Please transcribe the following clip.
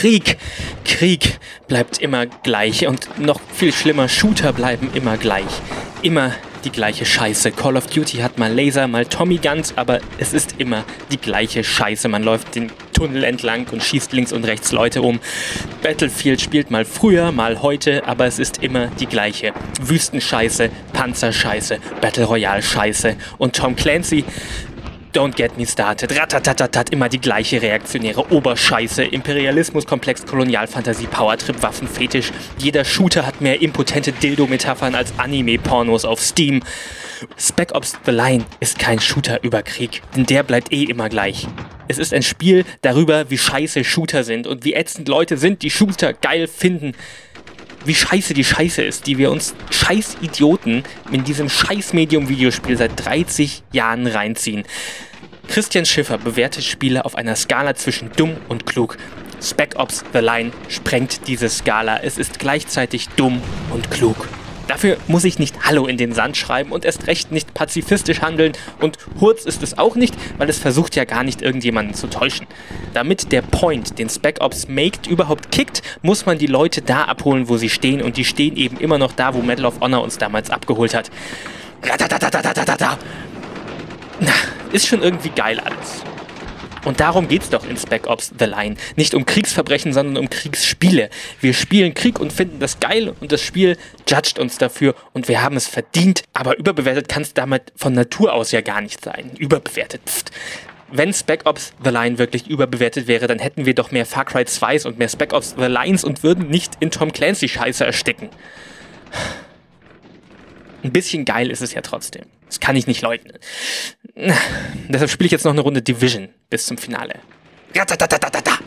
Krieg. Krieg bleibt immer gleich und noch viel schlimmer, Shooter bleiben immer gleich. Immer die gleiche Scheiße. Call of Duty hat mal Laser, mal Tommy Guns, aber es ist immer die gleiche Scheiße. Man läuft den Tunnel entlang und schießt links und rechts Leute um. Battlefield spielt mal früher, mal heute, aber es ist immer die gleiche. Wüstenscheiße, Panzerscheiße, Battle Royale Scheiße. Und Tom Clancy Don't get me started. Ratatatatat, immer die gleiche reaktionäre Oberscheiße. Imperialismus, Komplex, Kolonialfantasie, Powertrip, Waffenfetisch. Jeder Shooter hat mehr impotente Dildo-Metaphern als Anime-Pornos auf Steam. Spec Ops The Line ist kein Shooter über Krieg, denn der bleibt eh immer gleich. Es ist ein Spiel darüber, wie scheiße Shooter sind und wie ätzend Leute sind, die Shooter geil finden wie scheiße die Scheiße ist, die wir uns scheiß Idioten in diesem scheiß Medium Videospiel seit 30 Jahren reinziehen. Christian Schiffer bewertet Spiele auf einer Skala zwischen dumm und klug. Spec Ops The Line sprengt diese Skala. Es ist gleichzeitig dumm und klug. Dafür muss ich nicht Hallo in den Sand schreiben und erst recht nicht pazifistisch handeln und Hurz ist es auch nicht, weil es versucht ja gar nicht irgendjemanden zu täuschen. Damit der Point, den Spec Ops Maked, überhaupt kickt, muss man die Leute da abholen, wo sie stehen und die stehen eben immer noch da, wo Medal of Honor uns damals abgeholt hat. Na, ist schon irgendwie geil alles. Und darum geht's doch in Spec Ops The Line. Nicht um Kriegsverbrechen, sondern um Kriegsspiele. Wir spielen Krieg und finden das geil und das Spiel judgt uns dafür und wir haben es verdient. Aber überbewertet kann es damit von Natur aus ja gar nicht sein. Überbewertet. Pft. Wenn Spec Ops The Line wirklich überbewertet wäre, dann hätten wir doch mehr Far Cry 2s und mehr Spec Ops The Lines und würden nicht in Tom Clancy Scheiße ersticken. Ein bisschen geil ist es ja trotzdem. Das kann ich nicht leugnen. Deshalb spiele ich jetzt noch eine Runde Division bis zum Finale. Ja, da, da, da, da, da.